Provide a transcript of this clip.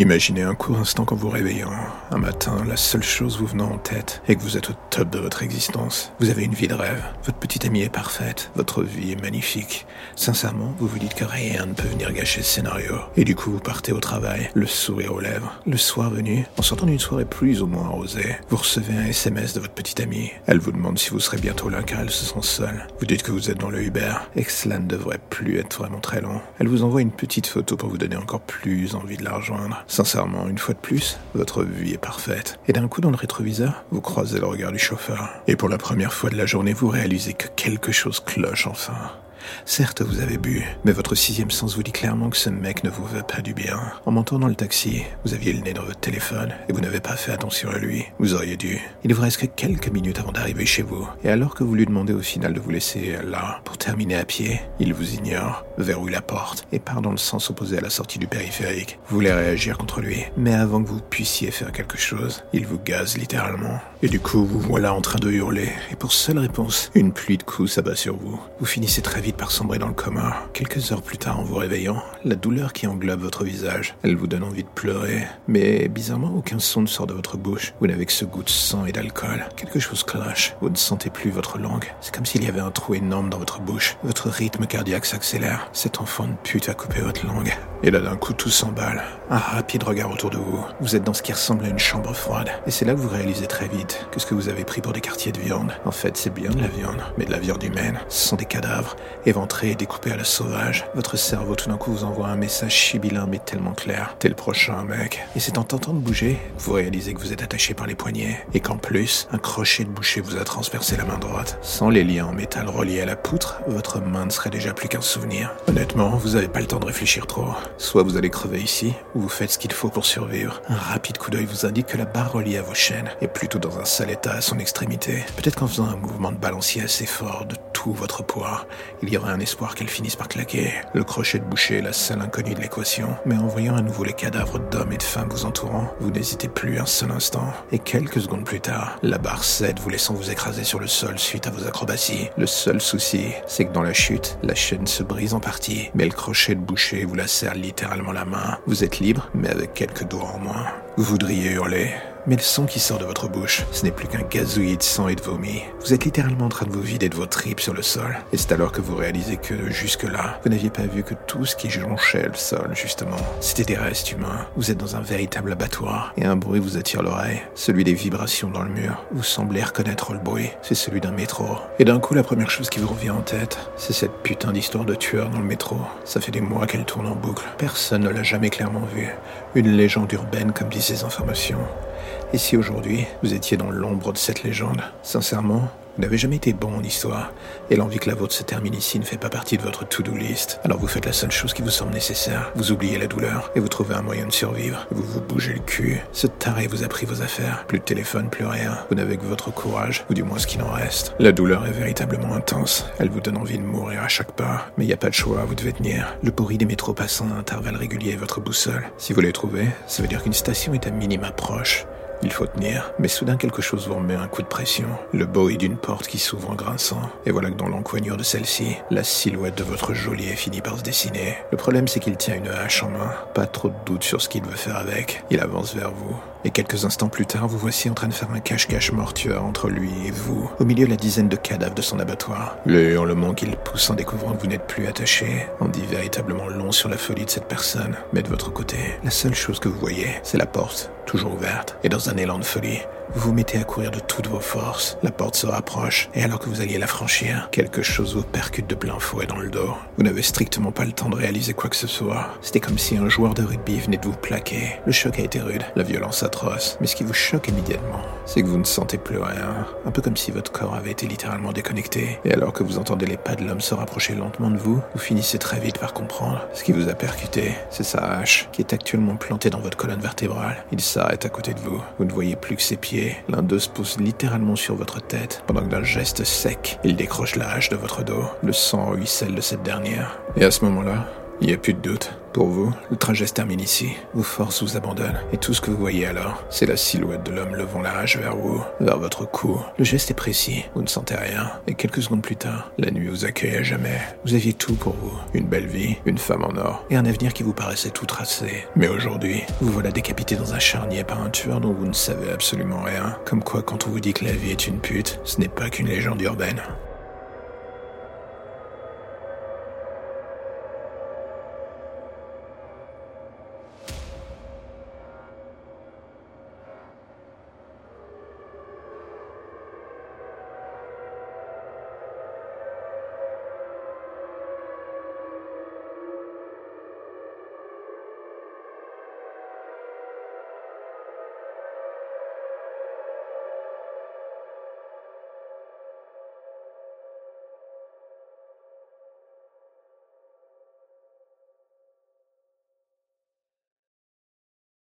Imaginez un court instant quand vous réveillant. Un matin, la seule chose vous venant en tête est que vous êtes au top de votre existence. Vous avez une vie de rêve. Votre petite amie est parfaite. Votre vie est magnifique. Sincèrement, vous vous dites que rien ne peut venir gâcher ce scénario. Et du coup, vous partez au travail, le sourire aux lèvres. Le soir venu, en sortant d'une soirée plus ou moins arrosée, vous recevez un SMS de votre petite amie. Elle vous demande si vous serez bientôt là car elle se sent seule. Vous dites que vous êtes dans le Uber et que cela ne devrait plus être vraiment très long. Elle vous envoie une petite photo pour vous donner encore plus envie de la rejoindre. Sincèrement, une fois de plus, votre vie est parfaite. Et d'un coup, dans le rétroviseur, vous croisez le regard du chauffeur. Et pour la première fois de la journée, vous réalisez que quelque chose cloche enfin. Certes, vous avez bu, mais votre sixième sens vous dit clairement que ce mec ne vous veut pas du bien. En montant dans le taxi, vous aviez le nez dans votre téléphone et vous n'avez pas fait attention à lui. Vous auriez dû. Il vous reste que quelques minutes avant d'arriver chez vous. Et alors que vous lui demandez au final de vous laisser là pour terminer à pied, il vous ignore, verrouille la porte et part dans le sens opposé à la sortie du périphérique. Vous voulez réagir contre lui, mais avant que vous puissiez faire quelque chose, il vous gaze littéralement. Et du coup, vous voilà en train de hurler. Et pour seule réponse, une pluie de coups s'abat sur vous. Vous finissez très vite par sombrer dans le coma. Quelques heures plus tard, en vous réveillant, la douleur qui englobe votre visage, elle vous donne envie de pleurer. Mais bizarrement, aucun son ne sort de votre bouche. Vous n'avez que ce goût de sang et d'alcool. Quelque chose cloche. Vous ne sentez plus votre langue. C'est comme s'il y avait un trou énorme dans votre bouche. Votre rythme cardiaque s'accélère. Cet enfant de pute a coupé votre langue. Et là, d'un coup, tout s'emballe. Un rapide regard autour de vous. Vous êtes dans ce qui ressemble à une chambre froide. Et c'est là que vous réalisez très vite que ce que vous avez pris pour des quartiers de viande, en fait, c'est bien de la viande, mais de la viande humaine. Ce sont des cadavres, éventrés et découpés à la sauvage. Votre cerveau, tout d'un coup, vous envoie un message chibilin, mais tellement clair. T'es le prochain, mec. Et c'est en tentant de bouger, vous réalisez que vous êtes attaché par les poignets. Et qu'en plus, un crochet de boucher vous a transpercé la main droite. Sans les liens en métal reliés à la poutre, votre main ne serait déjà plus qu'un souvenir. Honnêtement, vous avez pas le temps de réfléchir trop. Soit vous allez crever ici, ou vous faites ce qu'il faut pour survivre. Un rapide coup d'œil vous indique que la barre reliée à vos chaînes est plutôt dans un sale état à son extrémité. Peut-être qu'en faisant un mouvement de balancier assez fort de tout votre poids, il y aurait un espoir qu'elle finisse par claquer. Le crochet de boucher est la seule inconnue de l'équation. Mais en voyant à nouveau les cadavres d'hommes et de femmes vous entourant, vous n'hésitez plus un seul instant. Et quelques secondes plus tard, la barre cède vous laissant vous écraser sur le sol suite à vos acrobaties. Le seul souci, c'est que dans la chute, la chaîne se brise en partie, mais le crochet de boucher vous la serre littéralement la main. Vous êtes libre, mais avec quelques doigts en moins. Vous voudriez hurler, mais le son qui sort de votre bouche, ce n'est plus qu'un gazouillis de sang et de vomi. Vous êtes littéralement en train de vous vider de vos tripes sur le sol. Et c'est alors que vous réalisez que, jusque-là, vous n'aviez pas vu que tout ce qui jonchait le sol, justement, c'était des restes humains. Vous êtes dans un véritable abattoir. Et un bruit vous attire l'oreille. Celui des vibrations dans le mur. Vous semblez reconnaître le bruit. C'est celui d'un métro. Et d'un coup, la première chose qui vous revient en tête, c'est cette putain d'histoire de tueur dans le métro. Ça fait des mois qu'elle tourne en boucle. Personne ne l'a jamais clairement vue. Une légende urbaine, comme disent ces informations. Et si aujourd'hui, vous étiez dans l'ombre de cette légende? Sincèrement, vous n'avez jamais été bon en histoire, et l'envie que la vôtre se termine ici ne fait pas partie de votre to-do list. Alors vous faites la seule chose qui vous semble nécessaire, vous oubliez la douleur, et vous trouvez un moyen de survivre. Vous vous bougez le cul. Ce taré vous a pris vos affaires. Plus de téléphone, plus rien. Vous n'avez que votre courage, ou du moins ce qu'il en reste. La douleur est véritablement intense. Elle vous donne envie de mourir à chaque pas. Mais il n'y a pas de choix, vous devez tenir. Le bruit des métros passant à intervalles réguliers est votre boussole. Si vous les trouvez, ça veut dire qu'une station est à minima proche. Il faut tenir, mais soudain quelque chose vous remet un coup de pression. Le bruit d'une porte qui s'ouvre en grinçant. Et voilà que dans l'encoignure de celle-ci, la silhouette de votre geôlier finit par se dessiner. Le problème c'est qu'il tient une hache en main. Pas trop de doute sur ce qu'il veut faire avec. Il avance vers vous. Et quelques instants plus tard, vous voici en train de faire un cache-cache mortuaire entre lui et vous, au milieu de la dizaine de cadavres de son abattoir. Le hurlement qu'il pousse en découvrant que vous n'êtes plus attaché en dit véritablement long sur la folie de cette personne. Mais de votre côté, la seule chose que vous voyez, c'est la porte, toujours ouverte, et dans un élan de folie, vous vous mettez à courir de toutes vos forces. La porte se rapproche, et alors que vous alliez la franchir, quelque chose vous percute de plein fouet dans le dos. Vous n'avez strictement pas le temps de réaliser quoi que ce soit. C'était comme si un joueur de rugby venait de vous plaquer. Le choc a été rude, la violence atroce. Mais ce qui vous choque immédiatement, c'est que vous ne sentez plus rien. Un peu comme si votre corps avait été littéralement déconnecté. Et alors que vous entendez les pas de l'homme se rapprocher lentement de vous, vous finissez très vite par comprendre. Ce qui vous a percuté, c'est sa hache, qui est actuellement plantée dans votre colonne vertébrale. Il s'arrête à côté de vous. Vous ne voyez plus que ses pieds L'un d'eux se pose littéralement sur votre tête, pendant que d'un geste sec, il décroche la hache de votre dos. Le sang ruisselle de cette dernière. Et à ce moment-là, Il n'y a plus de doute. Pour vous, le trajet se termine ici. Vos forces vous abandonnent. Et tout ce que vous voyez alors, c'est la silhouette de l'homme levant la hache vers vous, vers votre cou. Le geste est précis. Vous ne sentez rien. Et quelques secondes plus tard, la nuit vous accueille à jamais. Vous aviez tout pour vous. Une belle vie, une femme en or, et un avenir qui vous paraissait tout tracé. Mais aujourd'hui, vous voilà décapité dans un charnier par un tueur dont vous ne savez absolument rien. Comme quoi, quand on vous dit que la vie est une pute, ce n'est pas qu'une légende urbaine.